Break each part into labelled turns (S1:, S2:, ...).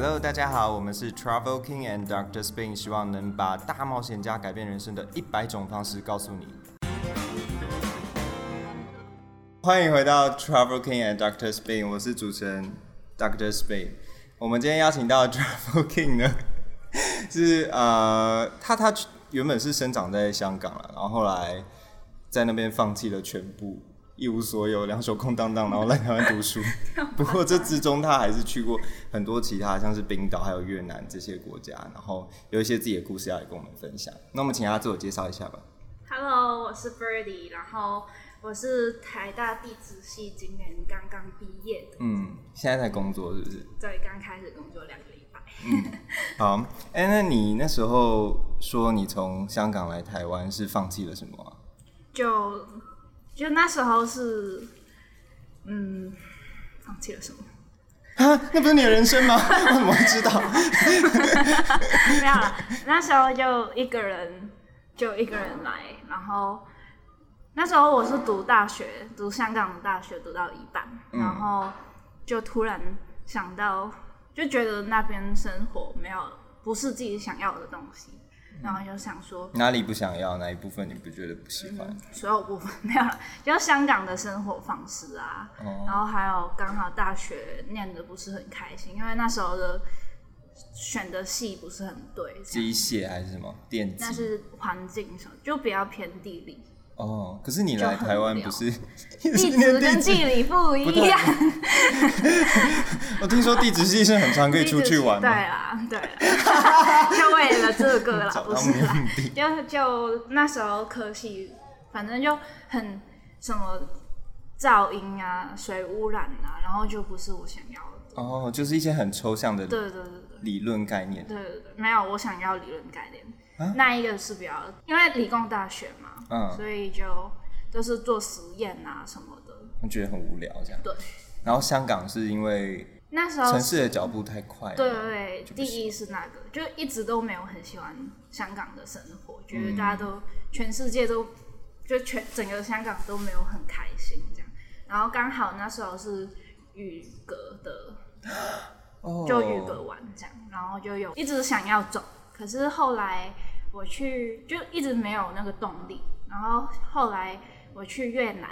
S1: Hello，大家好，我们是 Travel King and Doctor Spin，希望能把大冒险家改变人生的一百种方式告诉你。欢迎回到 Travel King and Doctor Spin，我是主持人 Doctor Spain。我们今天邀请到 Travel King 呢，是呃，他他原本是生长在香港了，然后后来在那边放弃了全部。一无所有，两手空荡荡，然后来台湾读书。不过这之中，他还是去过很多其他，像是冰岛还有越南这些国家，然后有一些自己的故事要来跟我们分享。那我们请他自我介绍一下吧。
S2: Hello，我是 Birdy，然后我是台大地质系，今年刚刚毕业的。
S1: 嗯，现在在工作是不是？
S2: 对，刚开始工作两个礼拜。
S1: 嗯，好。哎，那你那时候说你从香港来台湾是放弃了什么？
S2: 就。就那时候是，嗯，放弃了什么？
S1: 啊，那不是你的人生吗？我怎么会知道？
S2: 没有了，那时候就一个人，就一个人来，然后那时候我是读大学，读香港的大学，读到一半，然后就突然想到，就觉得那边生活没有不是自己想要的东西。然后就想说
S1: 哪里不想要，哪一部分你不觉得不喜欢？
S2: 所有部分没有了，就香港的生活方式啊，然后还有刚好大学念的不是很开心，因为那时候的选的系不是很对，
S1: 机械还是什么电子？
S2: 那是环境什么，就比较偏地理。
S1: 哦，可是你来台湾不是
S2: 地址跟地理不一样。
S1: 我听说地质系是很常可以出去玩。
S2: 对啦，对啦，就为了这个啦，不是啦。就就那时候科系，反正就很什么噪音啊、水污染啊，然后就不是我想要的。
S1: 哦，就是一些很抽象的，
S2: 对对对对，
S1: 理论概念。
S2: 对对对，没有我想要理论概念。那一个是比较，因为理工大学嘛。嗯，所以就就是做实验啊什么的，
S1: 我觉得很无聊这样。
S2: 对，
S1: 然后香港是因为
S2: 那时候
S1: 城市的脚步太快。
S2: 对对对，第一是那个，就一直都没有很喜欢香港的生活，觉得大家都全世界都就全整个香港都没有很开心这样。然后刚好那时候是雨阁的，就雨阁完这样，然后就有一直想要走，可是后来我去就一直没有那个动力。然后后来我去越南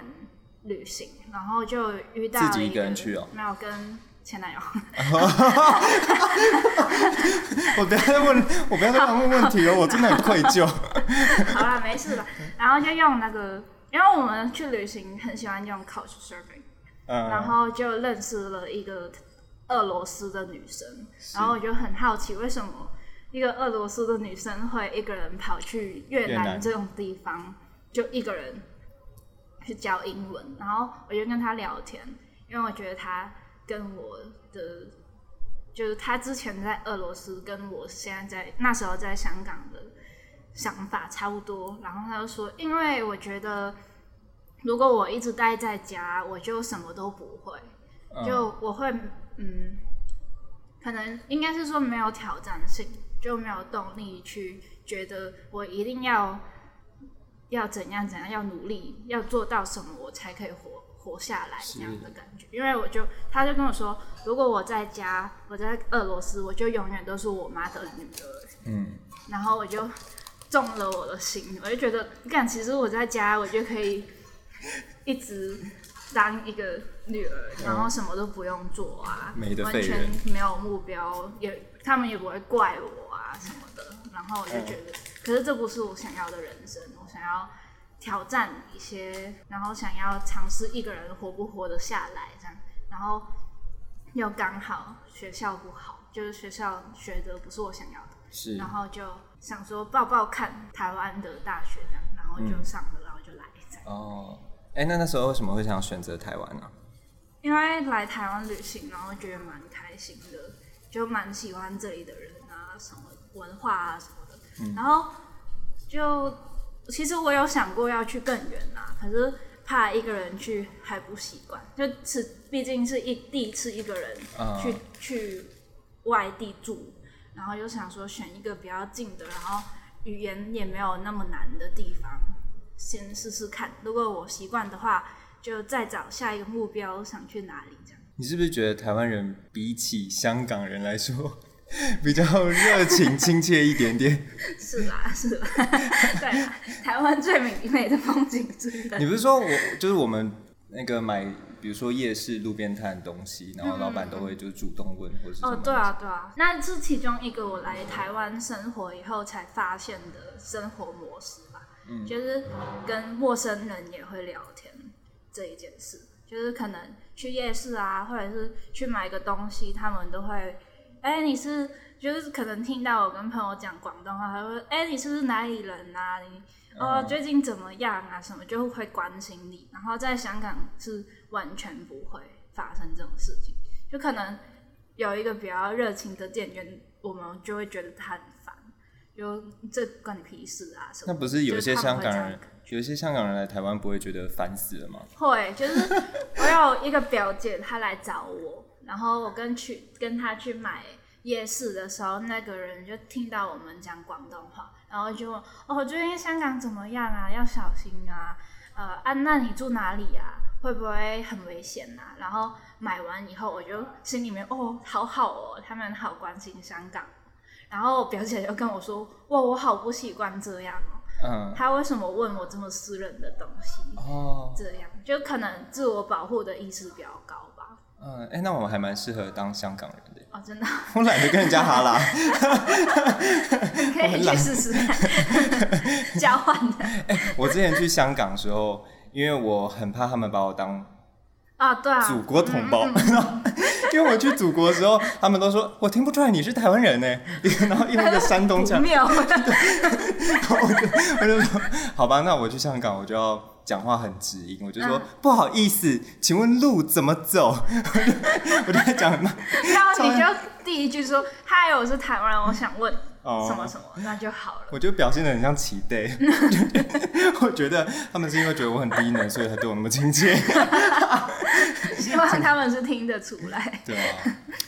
S2: 旅行，然后就遇到
S1: 自己一个人去哦，
S2: 没有跟前男友。
S1: 我不要再问，我不要再问问题了，我真的很愧疚。
S2: 好了，没事了。然后就用那个，因为我们去旅行很喜欢用 Couch Surfing，然后就认识了一个俄罗斯的女生，然后我就很好奇为什么一个俄罗斯的女生会一个人跑去越南这种地方。就一个人去教英文，然后我就跟他聊天，因为我觉得他跟我的，就是他之前在俄罗斯，跟我现在在那时候在香港的想法差不多。然后他就说，因为我觉得如果我一直待在家，我就什么都不会，就我会嗯，可能应该是说没有挑战性，就没有动力去觉得我一定要。要怎样怎样，要努力，要做到什么，我才可以活活下来这样的感觉。因为我就，他就跟我说，如果我在家，我在俄罗斯，我就永远都是我妈的女儿。嗯。然后我就中了我的心，我就觉得，你看，其实我在家，我就可以一直当一个女儿，然后什么都不用做啊，完全没有目标，也他们也不会怪我啊什么的。然后我就觉得，可是这不是我想要的人生。想要挑战一些，然后想要尝试一个人活不活得下来这样，然后又刚好学校不好，就是学校学的不是我想要的，
S1: 是，
S2: 然后就想说报报看台湾的大学这样，然后就上了，然后就来这样。
S1: 哦，哎，那那时候为什么会想选择台湾呢？
S2: 因为来台湾旅行，然后觉得蛮开心的，就蛮喜欢这里的人啊，什么文化啊什么的，然后就。其实我有想过要去更远啦，可是怕一个人去还不习惯，就是毕竟是一第一次一个人去去外地住，然后又想说选一个比较近的，然后语言也没有那么难的地方，先试试看。如果我习惯的话，就再找下一个目标想去哪里这样。
S1: 你是不是觉得台湾人比起香港人来说 比较热情亲切一点点？
S2: 是啦，是啦，对，台湾最美美的风景之一。
S1: 你不是说我就是我们那个买，比如说夜市路边摊的东西，然后老板都会就主动问，或者
S2: 哦，对啊，对啊，那是其中一个我来台湾生活以后才发现的生活模式吧。嗯，就是跟陌生人也会聊天这一件事。就是可能去夜市啊，或者是去买个东西，他们都会，哎，你是就是可能听到我跟朋友讲广东话，他说，哎，你是不是哪里人啊？你哦，最近怎么样啊？什么就会关心你。然后在香港是完全不会发生这种事情，就可能有一个比较热情的店员，我们就会觉得他很烦，就这关你屁事啊？什
S1: 么？那不是有些香港人？有些香港人来台湾不会觉得烦死了吗？
S2: 会，就是我有一个表姐，她来找我，然后我跟去跟他去买夜市的时候，那个人就听到我们讲广东话，然后就问：“哦，最近香港怎么样啊？要小心啊！呃，啊，那你住哪里啊？会不会很危险啊？”然后买完以后，我就心里面哦，好好哦，他们好关心香港。然后表姐就跟我说：“哇，我好不习惯这样哦。”嗯，他为什么问我这么私人的东西？哦，这样就可能自我保护的意识比较高吧。
S1: 嗯，哎，那我们还蛮适合当香港人的。
S2: 哦，真的。
S1: 我懒得跟人家哈拉。
S2: 可以去试试 交换的。
S1: 哎，我之前去香港的时候，因为我很怕他们把我当
S2: 啊，对啊，
S1: 祖国同胞。因为我去祖国的时候，他们都说我听不出来你是台湾人呢，然后用一个山东腔，
S2: 然后
S1: 我就我就说好吧，那我去香港我就要讲话很直音，我就说不好意思，请问路怎么走？我就在讲
S2: 然后你就第一句说嗨，我是台湾人，我想问。什么什么，那就好了。
S1: 我就表现的很像齐队，我觉得他们是因为觉得我很低能，所以才对我那么亲切。
S2: 希望他们是听得出来。
S1: 对啊，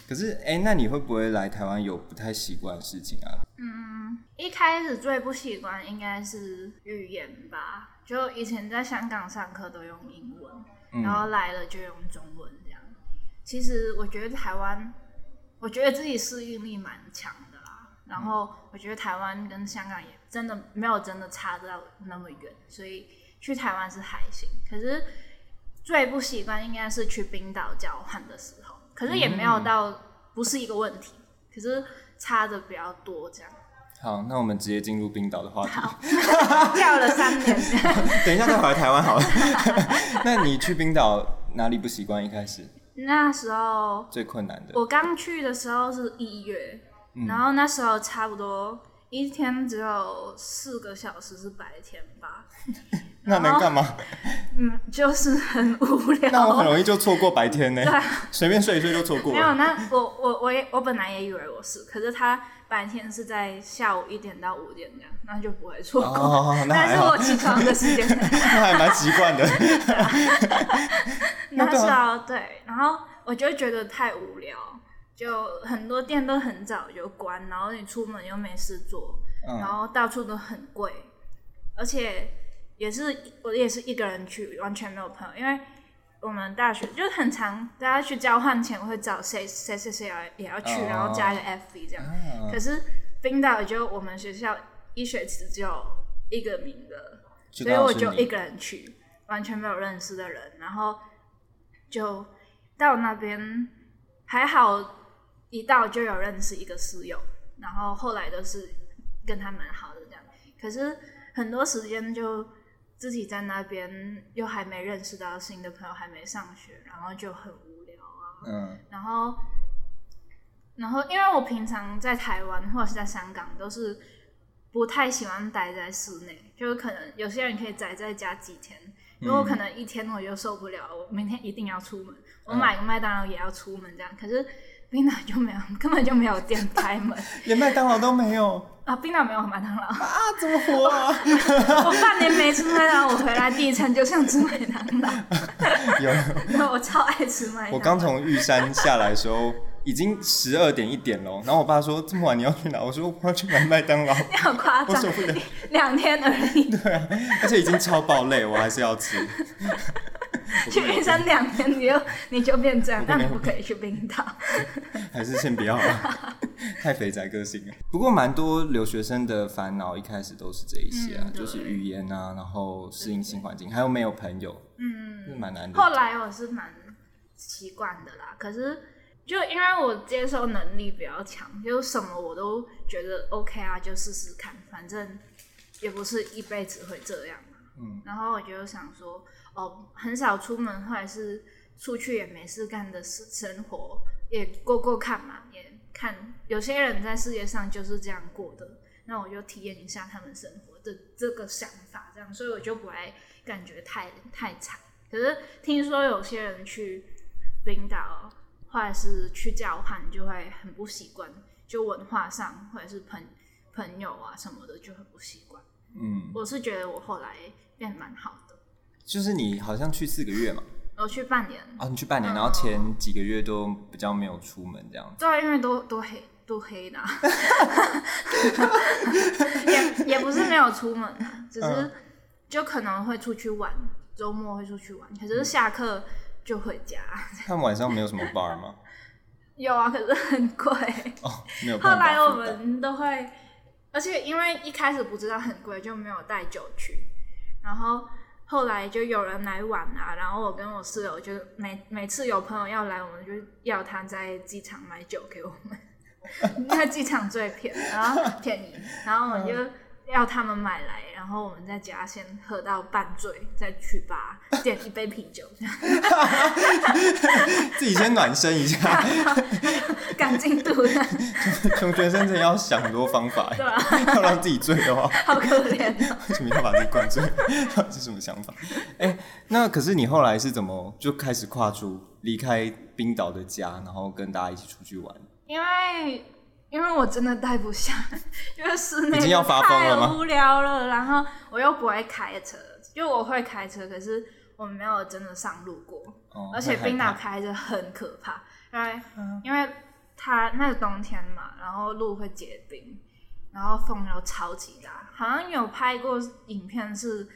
S1: 可是哎，那你会不会来台湾有不太习惯的事情啊？
S2: 嗯，一开始最不习惯应该是语言吧，就以前在香港上课都用英文，然后来了就用中文这样。其实我觉得台湾，我觉得自己适应力蛮强的啦。然后我觉得台湾跟香港也真的没有真的差到那么远，所以去台湾是还行。可是最不习惯应该是去冰岛交换的时候，可是也没有到不是一个问题，可是差的比较多这样。
S1: 好，那我们直接进入冰岛的话题。
S2: 跳了三年，
S1: 等一下再回来台湾好了。那你去冰岛哪里不习惯？一开始
S2: 那时候
S1: 最困难的，
S2: 我刚去的时候是一月。然后那时候差不多一天只有四个小时是白天吧，
S1: 那能干嘛？
S2: 嗯，就是很无聊。
S1: 那我很容易就错过白天呢。对，随便睡一睡就错过。
S2: 没有，那我我我也我本来也以为我是，可是他白天是在下午一点到五点这样，那就不会错过。那是我起床的时间。
S1: 那还蛮习惯的。
S2: 那时候对，然后我就觉得太无聊。就很多店都很早就关，然后你出门又没事做，然后到处都很贵，而且也是我也是一个人去，完全没有朋友，因为我们大学就是很长，大家去交换前会找谁谁谁谁要也要去，然后加一个 F V 这样。可是冰岛就我们学校一学期只有一个名额，所以我就一个人去，完全没有认识的人，然后就到那边还好。一到就有认识一个室友，然后后来都是跟他蛮好的这样。可是很多时间就自己在那边，又还没认识到新的朋友，还没上学，然后就很无聊啊。嗯。然后，然后因为我平常在台湾或者是在香港，都是不太喜欢待在室内，就可能有些人可以宅在家几天，如果可能一天我就受不了，我明天一定要出门，我买个麦当劳也要出门这样。可是。冰岛就没有，根本就没有店 开门，
S1: 连麦当劳都没有
S2: 啊！冰岛没有麦当劳
S1: 啊？怎么活啊？
S2: 我半年没吃麦当劳，我回来第一餐就像吃麦当劳。有，我超爱吃麦当劳。
S1: 我刚从玉山下来的时候，已经十二点一点了。然后我爸说：“这么晚你要去哪？”我说：“我要去买麦当劳。”
S2: 你好夸张！我
S1: 受不了，
S2: 两天而已。
S1: 对啊，而且已经超爆累，我还是要吃。
S2: 去冰山两年，你就你就变这样，但你不可以去冰岛。
S1: 还是先不要了，太肥宅个性了。不过蛮多留学生的烦恼一开始都是这一些啊，就是语言啊，然后适应新环境，还有没有朋友，嗯，是蛮难的。
S2: 后来我是蛮习惯的啦，可是就因为我接受能力比较强，就什么我都觉得 OK 啊，就试试看，反正也不是一辈子会这样。嗯，然后我就想说，哦，很少出门或者是出去也没事干的生生活，也过过看嘛，也看有些人在世界上就是这样过的，那我就体验一下他们生活的这个想法，这样，所以我就不会感觉太太惨。可是听说有些人去冰岛或者是去交换就会很不习惯，就文化上或者是朋朋友啊什么的就很不习惯。嗯，我是觉得我后来。变蛮好的，
S1: 就是你好像去四个月嘛，
S2: 我去半年
S1: 啊，你去半年，然后前几个月都比较没有出门这样子，
S2: 对，因为都都黑都黑的，也也不是没有出门，只是就可能会出去玩，周末会出去玩，可是下课就回家。
S1: 他们晚上没有什么 bar 吗？
S2: 有啊，可是很贵
S1: 哦，没有。
S2: 后来我们都会，而且因为一开始不知道很贵，就没有带酒去。然后后来就有人来玩啊，然后我跟我室友就每每次有朋友要来，我们就要他在机场买酒给我们，因为机场最便宜，然后便宜，然后我们就。要他们买来，然后我们在家先喝到半醉，再去吧，点一杯啤酒，这样，
S1: 自己先暖身一下，
S2: 赶进度。
S1: 穷学生真的要想很多方法，
S2: 对啊，
S1: 要让自己醉的话，
S2: 好可怜
S1: 为什么要把自己灌醉？是什么想法？哎，那可是你后来是怎么就开始跨出离开冰岛的家，然后跟大家一起出去玩？
S2: 因为。因为我真的待不下，因为室内
S1: 太
S2: 无聊了。然后我又不会开车，就我会开车，可是我没有真的上路过。而且冰岛开着很可怕，因为因为它那个冬天嘛，然后路会结冰，然后风又超级大。好像有拍过影片，是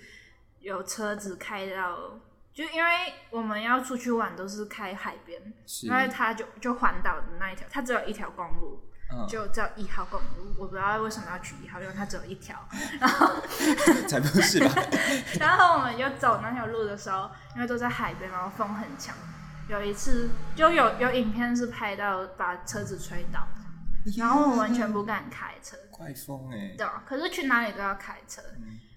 S2: 有车子开到，就因为我们要出去玩都是开海边，因为它就就环岛的那一条，它只有一条公路。就叫一号公路，我不知道为什么要取一号，因为它只有一条。然后
S1: 才不是吧？
S2: 然后我们就走那条路的时候，因为都在海边，然后风很强。有一次就有有影片是拍到把车子吹倒，然后我完全不敢开车。
S1: 怪风哎！
S2: 对，可是去哪里都要开车。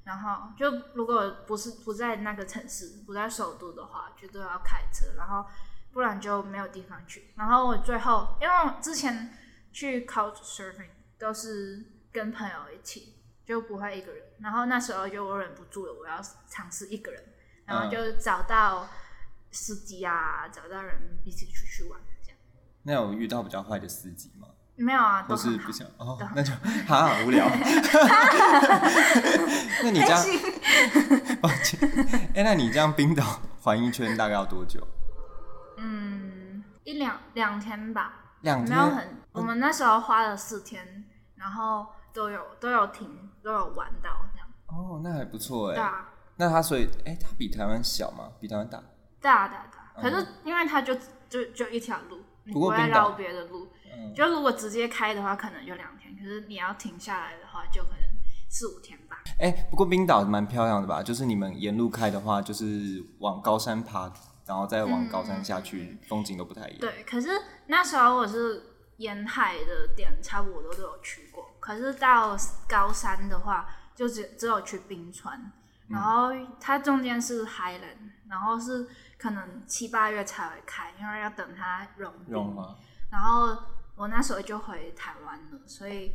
S2: 然后就如果不是不在那个城市，不在首都的话，就都要开车。然后不然就没有地方去。然后我最后因为之前。去 Couch Surfing 都是跟朋友一起，就不会一个人。然后那时候就我忍不住了，我要尝试一个人，然后就找到司机啊，找到人一起出去玩这样。
S1: 那有遇到比较坏的司机吗？
S2: 没有啊，
S1: 都是不想哦，那就好 无聊。那你这样，抱歉，哎，那你这样冰岛环一圈大概要多久？
S2: 嗯，一两两天吧。
S1: 没
S2: 有很，我们那时候花了四天，然后都有都有停，都有玩到这样。
S1: 哦，那还不错哎。
S2: 对啊。
S1: 那它所以，哎，它比台湾小吗？比台湾大？
S2: 大大大。可是因为它就就就一条路，你不会绕别的路。嗯就如果直接开的话，可能就两天。可是你要停下来的话，就可能四五天吧。
S1: 哎，不过冰岛蛮漂亮的吧？就是你们沿路开的话，就是往高山爬。然后再往高山下去，风景都不太一样。
S2: 对，可是那时候我是沿海的点差不多都有去过，可是到高山的话，就只只有去冰川。然后它中间是海冷，然后是可能七八月才会开，因为要等它融冰。然后我那时候就回台湾了，所以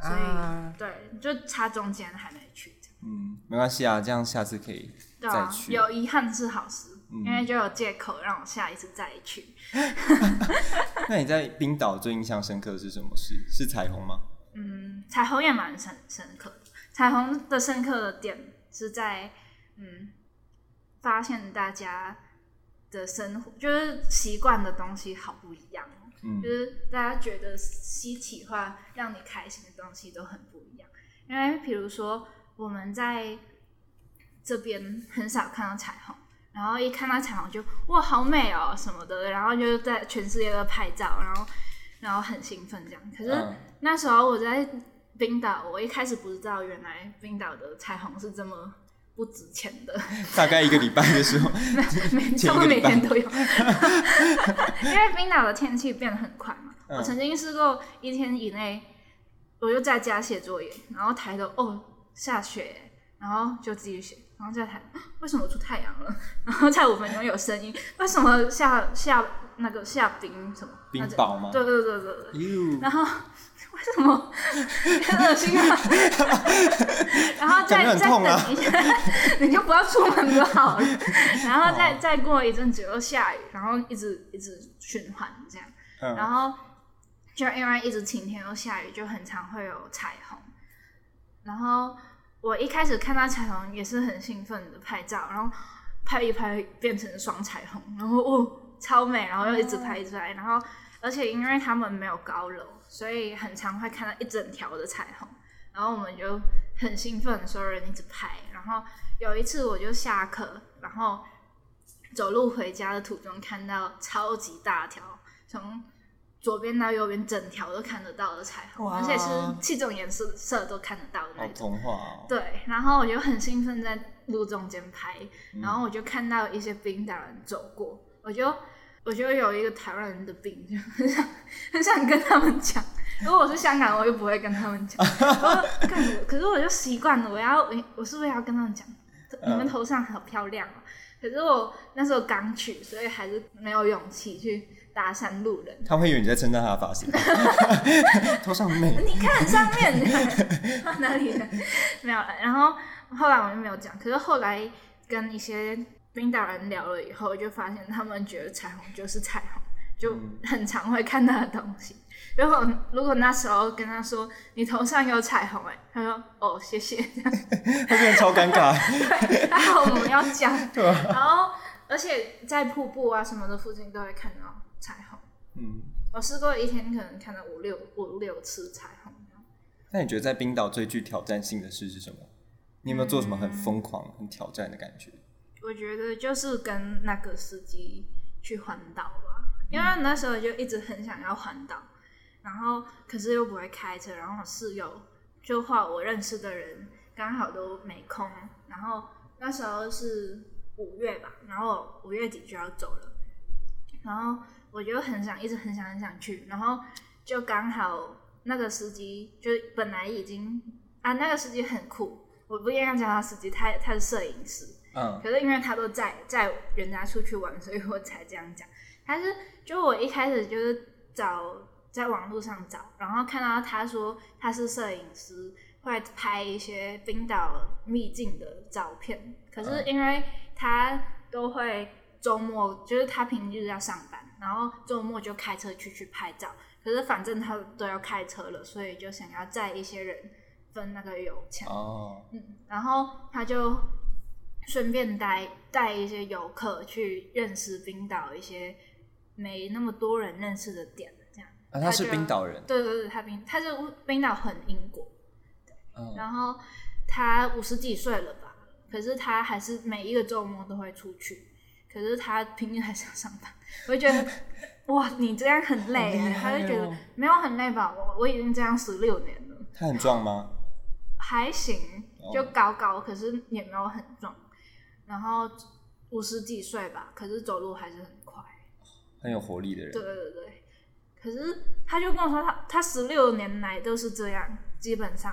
S2: 所以对，就差中间还没去。
S1: 嗯，没关系啊，这样下次可以再去。
S2: 有遗憾是好事。因为就有借口让我下一次再去。
S1: 那你在冰岛最印象深刻的是什么事？是彩虹吗？
S2: 嗯，彩虹也蛮深深刻的。彩虹的深刻的点是在嗯，发现大家的生活就是习惯的东西好不一样。嗯，就是大家觉得稀奇化让你开心的东西都很不一样。因为比如说我们在这边很少看到彩虹。然后一看到彩虹就哇好美哦什么的，然后就在全世界都拍照，然后然后很兴奋这样。可是那时候我在冰岛，我一开始不知道原来冰岛的彩虹是这么不值钱的。
S1: 大概一个礼拜的时候，
S2: 每差不多每天都有，因为冰岛的天气变得很快嘛。我曾经试过一天以内，我就在家写作业，然后抬头哦下雪，然后就继续写。然后再谈为什么出太阳了，然后再五分钟有声音，为什么下下那个下冰什么
S1: 冰雹吗？
S2: 对对对对对。然后为什么很恶心啊？然后再再等一下，你就不要出门就好了。然后再再过一阵子又下雨，然后一直一直循环这样。然后就因为一直晴天又下雨，就很常会有彩虹。然后。我一开始看到彩虹也是很兴奋的拍照，然后拍一拍变成双彩虹，然后哦超美，然后又一直拍一直拍，然后而且因为他们没有高楼，所以很常会看到一整条的彩虹，然后我们就很兴奋，所有人一直拍，然后有一次我就下课，然后走路回家的途中看到超级大条从。左边到右边，整条都看得到的彩虹，而且是七种颜色色都看得到的那种。
S1: 童话哦。
S2: 对，然后我就很兴奋在路中间拍，然后我就看到一些冰岛人走过，我就我就有一个台湾人的病，就很想很想跟他们讲。如果我是香港，我就不会跟他们讲。可 是我就习惯了，我要我是不是要跟他们讲？你们头上好漂亮哦。可是我那时候刚去，所以还是没有勇气去。搭讪路人，
S1: 他会以为你在称赞他的发型。头上美，
S2: 你看上面 哪里？没有了。然后后来我就没有讲。可是后来跟一些冰岛人聊了以后，就发现他们觉得彩虹就是彩虹，就很常会看到的东西。如果如果那时候跟他说你头上有彩虹，哎，他说哦谢谢，
S1: 他 变得超尴尬。
S2: 还好我们要讲。然后而且在瀑布啊什么的附近都会看到。彩虹，嗯，我试过一天可能看到五六五六次彩虹。
S1: 那你觉得在冰岛最具挑战性的事是什么？你有没有做什么很疯狂、很挑战的感觉？
S2: 我觉得就是跟那个司机去环岛吧，因为那时候就一直很想要环岛，然后可是又不会开车，然后室友就话我认识的人刚好都没空，然后那时候是五月吧，然后五月底就要走了，然后。我就很想，一直很想很想去，然后就刚好那个司机就本来已经啊，那个司机很酷，我不应该叫他司机，他他是摄影师，嗯，可是因为他都在在人家出去玩，所以我才这样讲。但是就我一开始就是找在网络上找，然后看到他说他是摄影师，会拍一些冰岛秘境的照片，可是因为他都会周末，就是他平日要上班。然后周末就开车去去拍照，可是反正他都要开车了，所以就想要载一些人分那个油钱。哦，嗯，然后他就顺便带带一些游客去认识冰岛一些没那么多人认识的点，这样。
S1: 啊，他是冰岛人。
S2: 对对对，他冰他是冰岛很英国。嗯。然后他五十几岁了吧？可是他还是每一个周末都会出去。可是他平日还是要上班，我就觉得 哇，你这样很累。他就觉得没有很累吧？我我已经这样十六年了。
S1: 他很壮吗？
S2: 还行，就高高，可是也没有很壮。然后五十几岁吧，可是走路还是很快，
S1: 很有活力的人。
S2: 对对对，可是他就跟我说，他他十六年来都是这样。基本上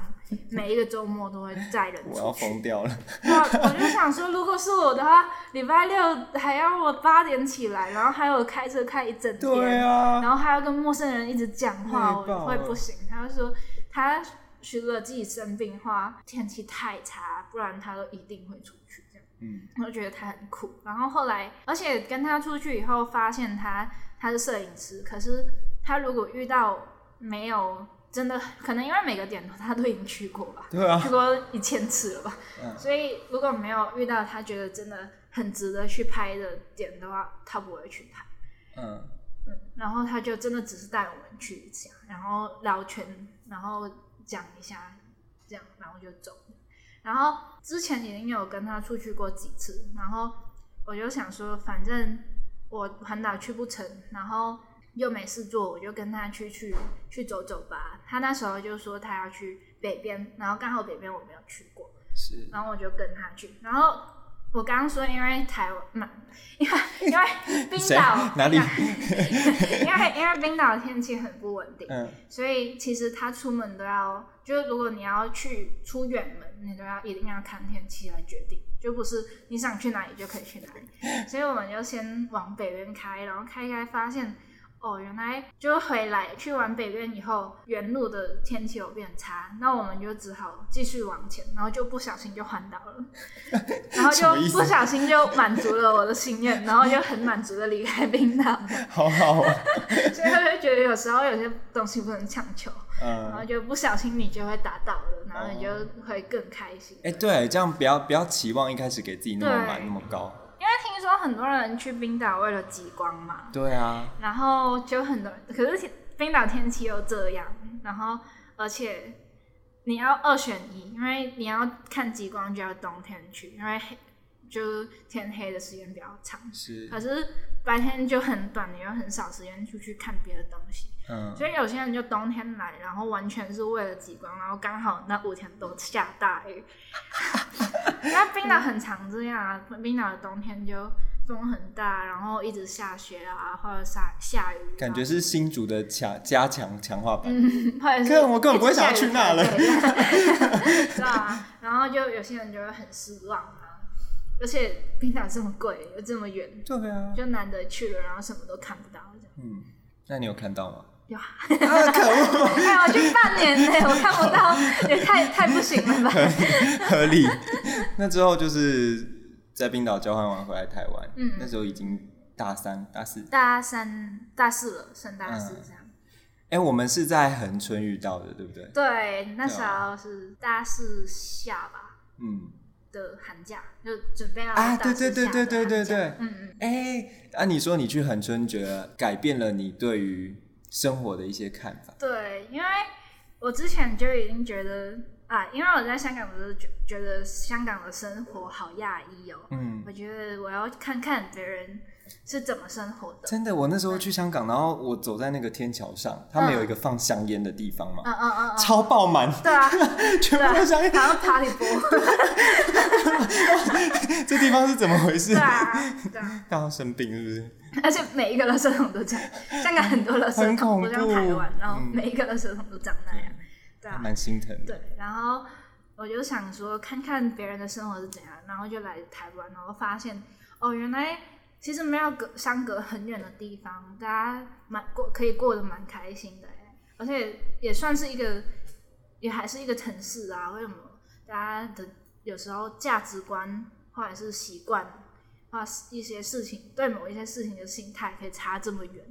S2: 每一个周末都会载人出去。
S1: 我要疯掉了。
S2: 对啊，我就想说，如果是我的话，礼拜六还要我八点起来，然后还有开车开一整天，
S1: 对啊，
S2: 然后还要跟陌生人一直讲话，我会不行。他就说，他除了自己生病话，天气太差，不然他都一定会出去这样。嗯，我就觉得他很酷。然后后来，而且跟他出去以后，发现他他是摄影师，可是他如果遇到没有。真的可能因为每个点他都已经去过吧，
S1: 对啊，
S2: 去过一千次了吧，所以如果没有遇到他觉得真的很值得去拍的点的话，他不会去拍。嗯嗯，然后他就真的只是带我们去一下，然后绕圈，然后讲一下，这样，然后就走。然后之前已经有跟他出去过几次，然后我就想说，反正我环岛去不成，然后又没事做，我就跟他去去去走走吧。他那时候就说他要去北边，然后刚好北边我没有去过，
S1: 是，
S2: 然后我就跟他去，然后。我刚刚说，因为台湾，因为 因为冰岛
S1: 哪里？因
S2: 为因为冰岛的天气很不稳定，
S1: 嗯，
S2: 所以其实他出门都要，就是如果你要去出远门，你都要一定要看天气来决定，就不是你想去哪里就可以去哪里。所以我们就先往北边开，然后开开发现。哦，原来就回来去完北边以后，原路的天气有变差，那我们就只好继续往前，然后就不小心就环岛了，然后就不小心就满足了我的心愿，然后就很满足的离开冰岛。
S1: 好好啊，
S2: 所以我就觉得有时候有些东西不能强求，然后就不小心你就会达到了，然后你就会更开心。
S1: 哎，对，这样不要不要期望一开始给自己那么满那么高。
S2: 因为听说很多人去冰岛为了极光嘛，
S1: 对啊，
S2: 然后就很多，可是冰岛天气又这样，然后而且你要二选一，因为你要看极光就要冬天去，因为黑就天黑的时间比较长，
S1: 是，
S2: 可是白天就很短，你又很少时间出去看别的东西。所以有些人就冬天来，然后完全是为了极光，然后刚好那五天都下大雨。那冰岛很常这样啊，冰岛的冬天就风很大，然后一直下雪啊，或者下下雨。
S1: 感觉是新竹的强加强强化版。
S2: 嗯，或者是
S1: 我根本不会想要去那了。
S2: 对啊，然后就有些人就会很失望啊，而且冰岛这么贵又这么远，
S1: 对啊，
S2: 就难得去了，然后什么都看不到。
S1: 嗯，那你有看到吗？
S2: 有，
S1: 可恶！
S2: 哎，我去半年呢，我看不到，也太太不行了吧？
S1: 合理。那之后就是在冰岛交换完回来台湾，
S2: 嗯，
S1: 那时候已经大三、大四、
S2: 大三、大四了，升大四这样。
S1: 哎，我们是在恒春遇到的，对不对？
S2: 对，那时候是大四下吧，
S1: 嗯，
S2: 的寒假就准备要
S1: 啊，对对对对对对对，
S2: 嗯嗯。
S1: 哎，啊，你说你去恒春，觉得改变了你对于生活的一些看法。
S2: 对，因为我之前就已经觉得啊，因为我在香港不是觉觉得香港的生活好压抑哦。
S1: 嗯，
S2: 我觉得我要看看别人是怎么生活的。
S1: 真的，我那时候去香港，然后我走在那个天桥上，他们有一个放香烟的地方嘛，
S2: 嗯嗯嗯，
S1: 超爆满。
S2: 对啊，
S1: 全部都香烟，
S2: 然后 party 播。
S1: 这地方是怎么回事？
S2: 对啊，对啊，
S1: 大家生病是不是？
S2: 而且每一个垃圾桶都这样，香港很多垃圾桶都像台湾，然后每一个垃圾桶都长那样，对啊，
S1: 蛮心疼
S2: 的。对，然后我就想说，看看别人的生活是怎样，然后就来台湾，然后发现哦，原来其实没有隔相隔很远的地方，大家蛮过可以过得蛮开心的，而且也算是一个，也还是一个城市啊。为什么大家的有时候价值观或者是习惯？啊，一些事情对某一些事情的心态可以差这么远，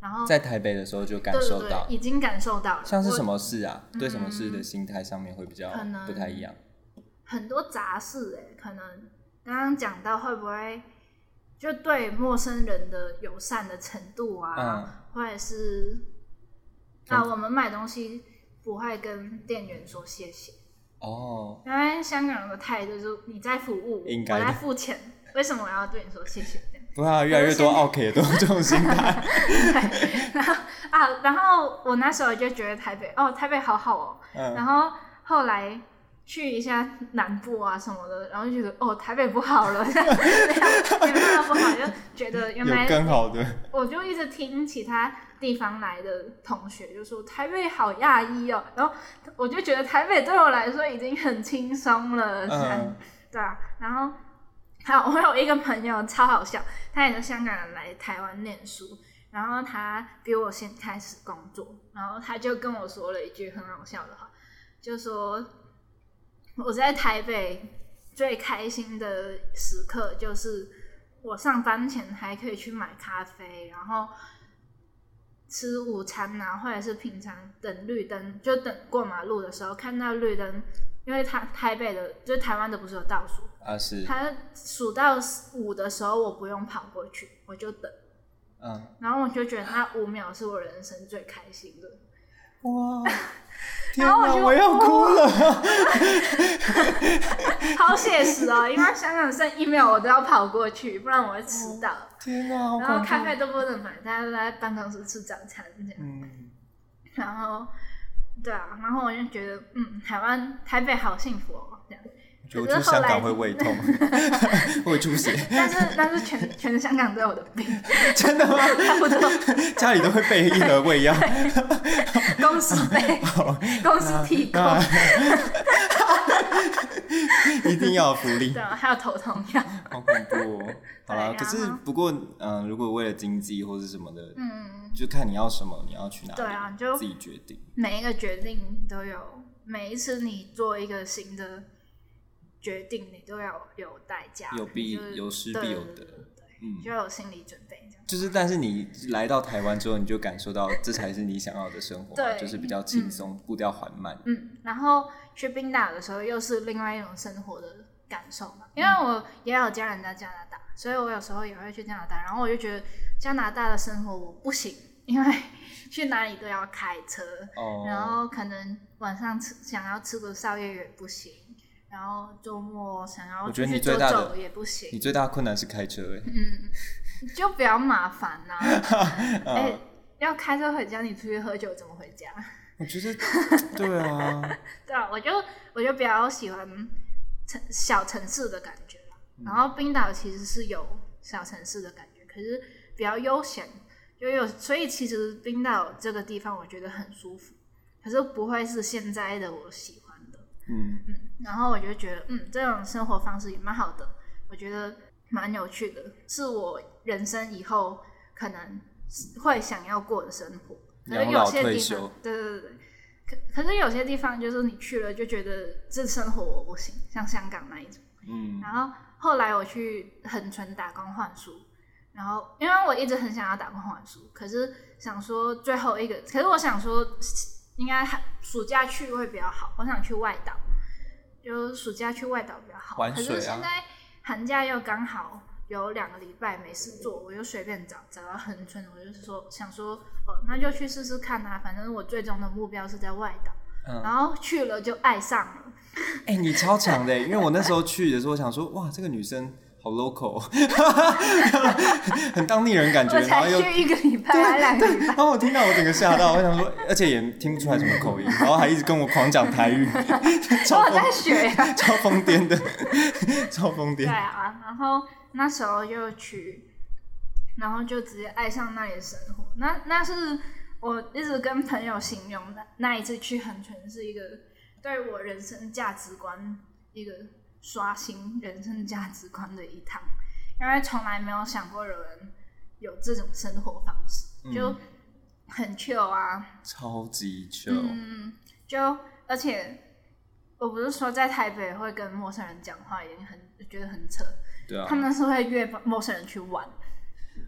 S2: 然后
S1: 在台北的时候就感受到，
S2: 已经感受到了。
S1: 像是什么事啊？对什么事的心态上面会比较不太一样。
S2: 很多杂事哎，可能刚刚讲到会不会就对陌生人的友善的程度啊，或者是啊，我们买东西不会跟店员说谢谢
S1: 哦，
S2: 因为香港人的态度就是你在服务，我在付钱。为什么我要对你说谢谢？
S1: 不啊，越来越多 OK 都这种心态。
S2: 对，然后啊，然后我那时候就觉得台北哦，台北好好哦。
S1: 嗯。
S2: 然后后来去一下南部啊什么的，然后就觉得哦，台北不好了，没有那么不好，就觉得原来
S1: 更好的。
S2: 我就一直听其他地方来的同学就说台北好亚裔哦，然后我就觉得台北对我来说已经很轻松了。
S1: 嗯。
S2: 对啊，然后。好，我有一个朋友超好笑，他也是香港人来台湾念书，然后他比我先开始工作，然后他就跟我说了一句很好笑的话，就说我在台北最开心的时刻就是我上班前还可以去买咖啡，然后吃午餐啊，或者是平常等绿灯就等过马路的时候看到绿灯。因为他台北的，就台湾的，不是有倒数
S1: 啊？是。
S2: 他数到五的时候，我不用跑过去，我就等。
S1: 嗯。
S2: 然后我就觉得他五秒是我人生最开心的。
S1: 哇！然后我就我要哭了，
S2: 好写实哦！因为香港剩一秒，我都要跑过去，不然我会迟到。
S1: 天哪，
S2: 然后咖啡都不能买，大家都在办公室吃早餐这样。嗯。然后，对啊，然后我就觉得，嗯，台湾台北好幸福哦，这样。
S1: 我觉得香港会胃痛，会出血。
S2: 但是但是全全香港都有的病，
S1: 真的吗？
S2: 差不多，
S1: 家里都会备一盒胃药，
S2: 公司备，公司提供，
S1: 一定要福利。
S2: 对，还有头痛药，
S1: 好恐怖哦。好了，可是不过，嗯，如果为了经济或者什么的，嗯，就看你要什么，你要去哪里，
S2: 对啊，就
S1: 自己决定。
S2: 每一个决定都有，每一次你做一个新的。决定你都要有代价，
S1: 有必有失必有得，
S2: 嗯，就要有心理准备。这样
S1: 就是，但是你来到台湾之后，你就感受到这才是你想要的生活，
S2: 对，
S1: 就是比较轻松，步调缓慢。
S2: 嗯，然后去冰岛的时候，又是另外一种生活的感受嘛。因为我也有家人在加拿大，所以我有时候也会去加拿大。然后我就觉得加拿大的生活我不行，因为 去哪里都要开车，哦，然后可能晚上吃想要吃个宵夜也不行。然后周末想要出去走走也不行。
S1: 你最大的困难是开车哎。
S2: 嗯，就比较麻烦呐。哎，要开车回家，你出去喝酒怎么回家？
S1: 我觉得，对啊。
S2: 对啊，我就我就比较喜欢城小城市的感觉然后冰岛其实是有小城市的感觉，可是比较悠闲，就有所以其实冰岛这个地方我觉得很舒服，可是不会是现在的我喜欢的。嗯嗯。然后我就觉得，嗯，这种生活方式也蛮好的，我觉得蛮有趣的，是我人生以后可能会想要过的生活。可是有些地方，对对对对，可可是有些地方就是你去了就觉得这生活我不行，像香港那一种。嗯。然后后来我去横村打工换书，然后因为我一直很想要打工换书，可是想说最后一个，可是我想说应该暑假去会比较好，我想去外岛。就暑假去外岛比较好，可是现在寒假又刚好有两个礼拜没事做，我就随便找找到横村，我就是说想说，哦，那就去试试看啊，反正我最终的目标是在外岛，然后去了就爱上了。
S1: 哎，你超强的，因为我那时候去的时候，我想说，哇，这个女生。好 local，很当地人感觉，
S2: 然后又一个礼拜还两个礼拜，
S1: 然后我听到我整个吓到，我想说，而且也听不出来什么口音，然后还一直跟我狂讲台语，
S2: 我在学呀，
S1: 超疯癫的，超疯癫。对
S2: 啊，然后那时候就去，然后就直接爱上那里的生活。那那是我一直跟朋友形容的，那一次去横村是一个对我人生价值观一个。刷新人生价值观的一趟，因为从来没有想过有人有这种生活方式，就很 chill 啊，
S1: 超级 chill，嗯，
S2: 就而且我不是说在台北会跟陌生人讲话也很觉得很扯，
S1: 对啊，
S2: 他们是会约陌生人去玩，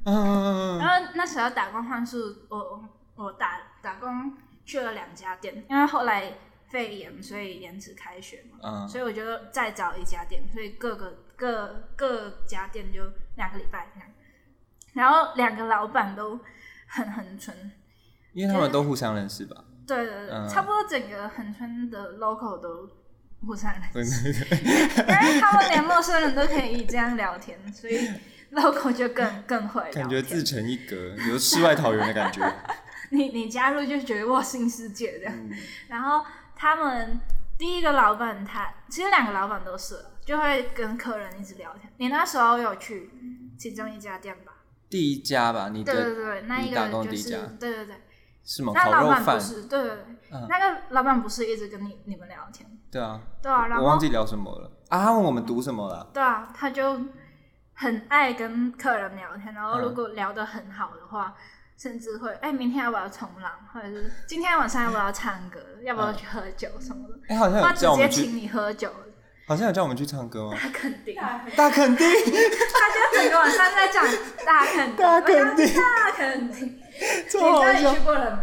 S2: 嗯，然后那时候打工换宿，我我打打工去了两家店，因为后来。肺炎，所以延迟开学嘛，所以我觉得再找一家店，所以各个各各家店就两个礼拜这样，然后两个老板都很很纯，
S1: 因为他们都互相认识吧？
S2: 对对对，差不多整个横村的 local 都互相认识，因为他们连陌生人都可以这样聊天，所以 local 就更更会，
S1: 感觉自成一格，有世外桃源的感觉。
S2: 你你加入就觉得哇新世界这样，然后。他们第一个老板，他其实两个老板都是，就会跟客人一直聊天。你那时候有去其中一家店吧？
S1: 第一家吧，你
S2: 对对对，那一个就是对对对，
S1: 是吗？
S2: 那老板不是，对对对，那个老板不是一直跟你你们聊天？
S1: 对啊，
S2: 对啊，
S1: 我忘记聊什么了啊？他问我们读什么了？
S2: 对啊，他就很爱跟客人聊天，然后如果聊得很好的话。甚至会哎，明天要不要冲浪，或者是今天晚上要不要唱歌，要不要去喝酒什么的？
S1: 哎，好像有叫我们
S2: 去，请你喝酒。
S1: 好像有叫我们去唱歌吗？
S2: 大肯定，
S1: 大肯定。
S2: 他就整个晚上在讲大肯定，大肯定，大肯定。你到底去过了没？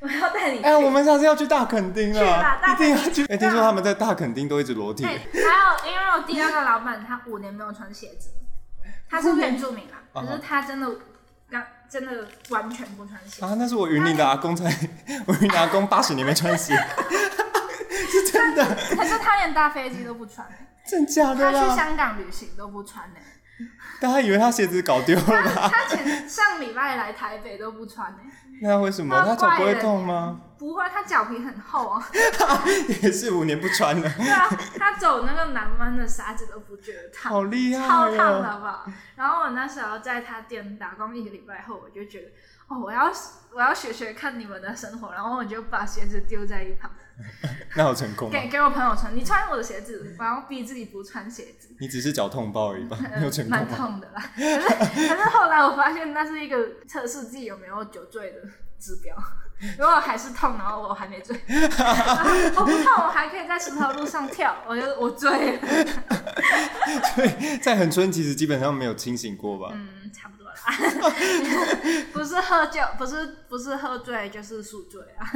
S2: 我要带你。
S1: 哎，我们下次要去大肯定
S2: 了，
S1: 一定要去。哎，听说他们在大垦丁都一直裸体。还有，
S2: 因为我第二个老板他五年没有穿鞋子，他是原住民啊，可是他真的。真的完全不穿鞋
S1: 啊！那是我云林的阿公才，我云林阿公八十年没穿鞋。是真的。
S2: 可是他连搭飞机都不穿，
S1: 真假的？
S2: 他去香港旅行都不穿呢。
S1: 大家以为他鞋子搞丢了吧？
S2: 他前上礼拜来台北都不穿呢。
S1: 那为什么？他脚不会痛吗？
S2: 不会，他脚皮很厚啊。
S1: 也是五年不穿了。
S2: 对啊，他走那个南湾的沙子都不觉得烫，
S1: 好厉害，
S2: 超烫的吧？然后我那时候在他店打工一个礼拜后，我就觉得，哦，我要我要学学看你们的生活，然后我就把鞋子丢在一旁。
S1: 那好成功。
S2: 给给我朋友穿，你穿我的鞋子，然后逼自己不穿鞋子。
S1: 你只是脚痛包而已吧？没有成功。
S2: 蛮痛的啦。可是可是后来我发现那是一个测试自己有没有酒醉的指标。如果还是痛，然后我还没醉，我不痛，我还可以在石头路上跳，我就我醉了。
S1: 对，在恒春其实基本上没有清醒过吧？
S2: 嗯，差不多啦。不是喝酒，不是不是喝醉，就是宿醉啊。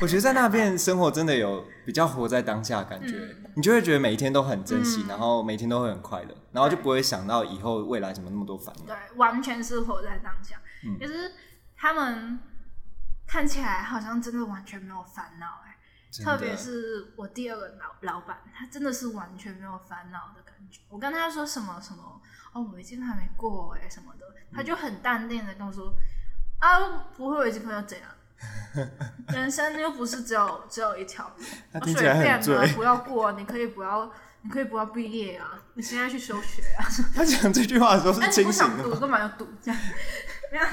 S1: 我觉得在那边生活真的有比较活在当下感觉，你就会觉得每一天都很珍惜，然后每天都会很快乐，然后就不会想到以后未来怎么那么多烦恼。
S2: 对，完全是活在当下。就是他们。看起来好像真的完全没有烦恼哎，特别是我第二个老老板，他真的是完全没有烦恼的感觉。我跟他说什么什么哦，围巾还没过哎什么的，他就很淡定的跟我说啊，不会围巾朋友怎样？人生又不是只有只有一条路，随便的不要过，你可以不要，你可以不要毕业啊，你现在去休学啊。
S1: 他讲这句话的时候是清醒的，
S2: 赌干嘛要赌这样？没有。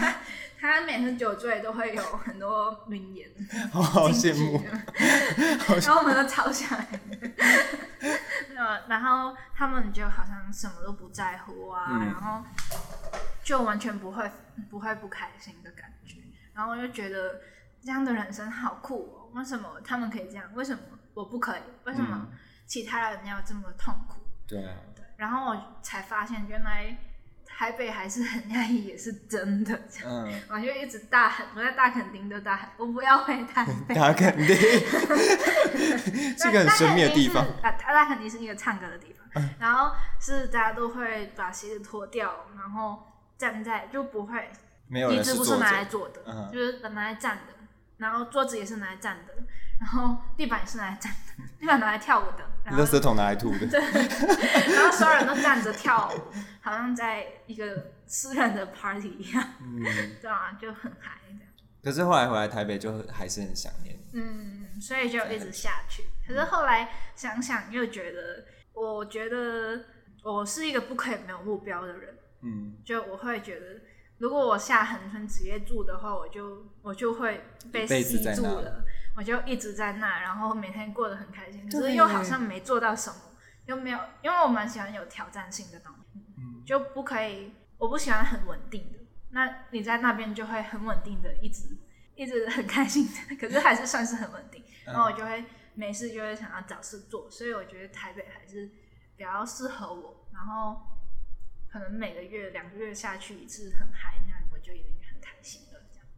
S2: 他每次酒醉都会有很多名言，
S1: 好羡慕。
S2: 然后我们都抄下来。呃，然后他们就好像什么都不在乎啊，然后就完全不会不会不开心的感觉。然后我就觉得这样的人生好酷哦！为什么他们可以这样？为什么我不可以？为什么其他人要这么痛苦？
S1: 对啊。
S2: 然后我才发现，原来。台北还是很压抑，也是真的这样。嗯，我就一直大喊，我在大垦丁都大喊，我不要回台北。
S1: 大垦丁，是个很神秘的地方。
S2: 啊，大垦丁是一个唱歌的地方，然后是大家都会把鞋子脱掉，然后站在就不会，椅子不是拿来坐的，就是拿来站的，然后桌子也是拿来站的。然后地板也是拿来站的，地板拿来跳舞的，
S1: 垃圾桶拿来吐的。
S2: 对，然后所有人都站着跳舞，好像在一个私人的 party 一样。嗯，对啊，就很嗨的。
S1: 可是后来回来台北就还是很想念。
S2: 嗯，所以就一直下去。可是后来想想又觉得，我觉得我是一个不可以没有目标的人。嗯，就我会觉得，如果我下横村职业住的话，我就我就会被吸住了。我就一直在那，然后每天过得很开心，可是又好像没做到什么，又没有，因为我蛮喜欢有挑战性的东西，就不可以，我不喜欢很稳定的。那你在那边就会很稳定的，一直一直很开心的，可是还是算是很稳定。然后我就会没事就会想要找事做，所以我觉得台北还是比较适合我。然后可能每个月两个月下去一次很嗨，那样我就已经很开心了。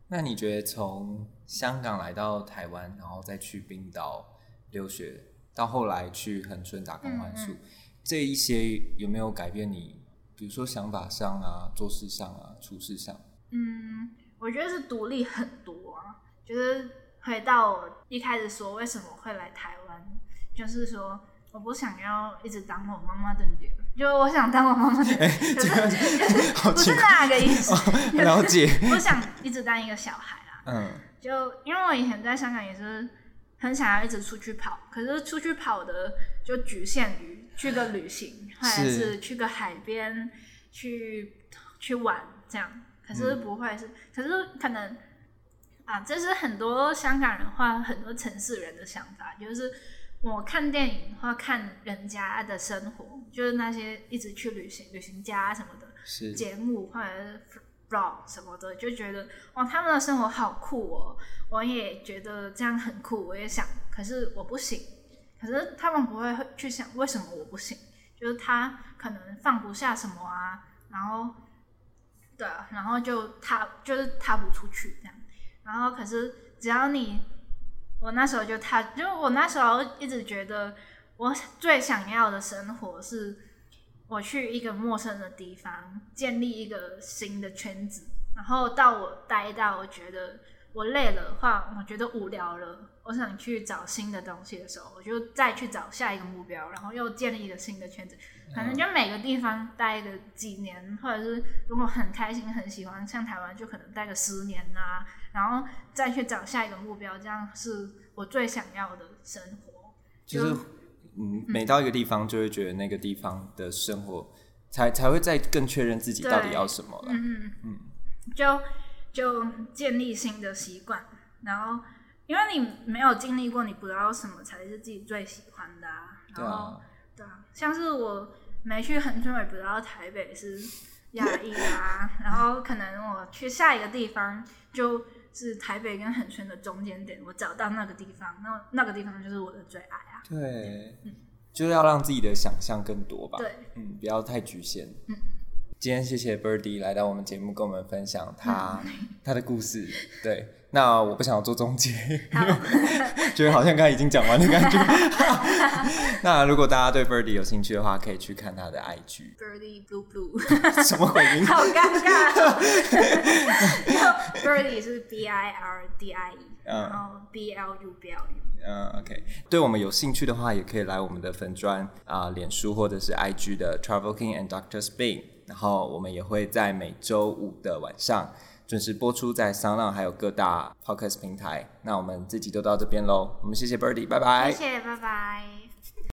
S1: 那你觉得从？香港来到台湾，然后再去冰岛留学，到后来去恒春打工换宿，这一些有没有改变你？比如说想法上啊，做事上啊，处事上？
S2: 嗯，我觉得是独立很多啊。就是回到我一开始说为什么会来台湾，就是说我不想要一直当我妈妈的女儿，就我想当我妈妈的女儿，不是哪个意思？
S1: 了解。
S2: 我想一直当一个小孩啊。嗯。就因为我以前在香港也是很想要一直出去跑，可是出去跑的就局限于去个旅行，或者是去个海边去去玩这样。可是不会是，可是可能啊，这是很多香港人或很多城市人的想法，就是我看电影或看人家的生活，就是那些一直去旅行旅行家什么的节目或者是。blog 什么的，就觉得哇，他们的生活好酷哦！我也觉得这样很酷，我也想，可是我不行。可是他们不会去想为什么我不行，就是他可能放不下什么啊，然后对，然后就踏就是踏不出去这样。然后可是只要你，我那时候就踏，就我那时候一直觉得我最想要的生活是。我去一个陌生的地方，建立一个新的圈子，然后到我待到我觉得我累了话，我觉得无聊了，我想去找新的东西的时候，我就再去找下一个目标，然后又建立一个新的圈子。可能就每个地方待个几年，或者是如果很开心、很喜欢，像台湾就可能待个十年呐，然后再去找下一个目标，这样是我最想要的生活。
S1: 就是嗯，每到一个地方，就会觉得那个地方的生活才才会再更确认自己到底要什么了。
S2: 嗯嗯嗯，就就建立新的习惯，然后因为你没有经历过，你不知道什么才是自己最喜欢的。然后。对啊，像是我没去横村，我也不知道台北是压抑啊。然后可能我去下一个地方，就是台北跟横村的中间点，我找到那个地方，那那个地方就是我的最爱啊。
S1: 对，嗯，就是要让自己的想象更多吧。
S2: 对，
S1: 嗯，不要太局限。嗯，今天谢谢 Birdy 来到我们节目，跟我们分享他他的故事。对。那我不想要做中介，觉得好像刚才已经讲完的感觉。那如果大家对 Birdy 有兴趣的话，可以去看他的 IG。
S2: Birdy Blue Blue，
S1: 什么鬼名？
S2: 好尴尬。Birdy 是 B I R D I E，然后 B L U B L U。
S1: 嗯，OK。对我们有兴趣的话，也可以来我们的粉砖啊、脸书或者是 IG 的 Travel King and Doctor Spain。然后我们也会在每周五的晚上。准时播出在商浪还有各大 podcast 平台。那我们这集就到这边喽，我们谢谢 Birdy，拜拜。
S2: 谢谢，拜拜。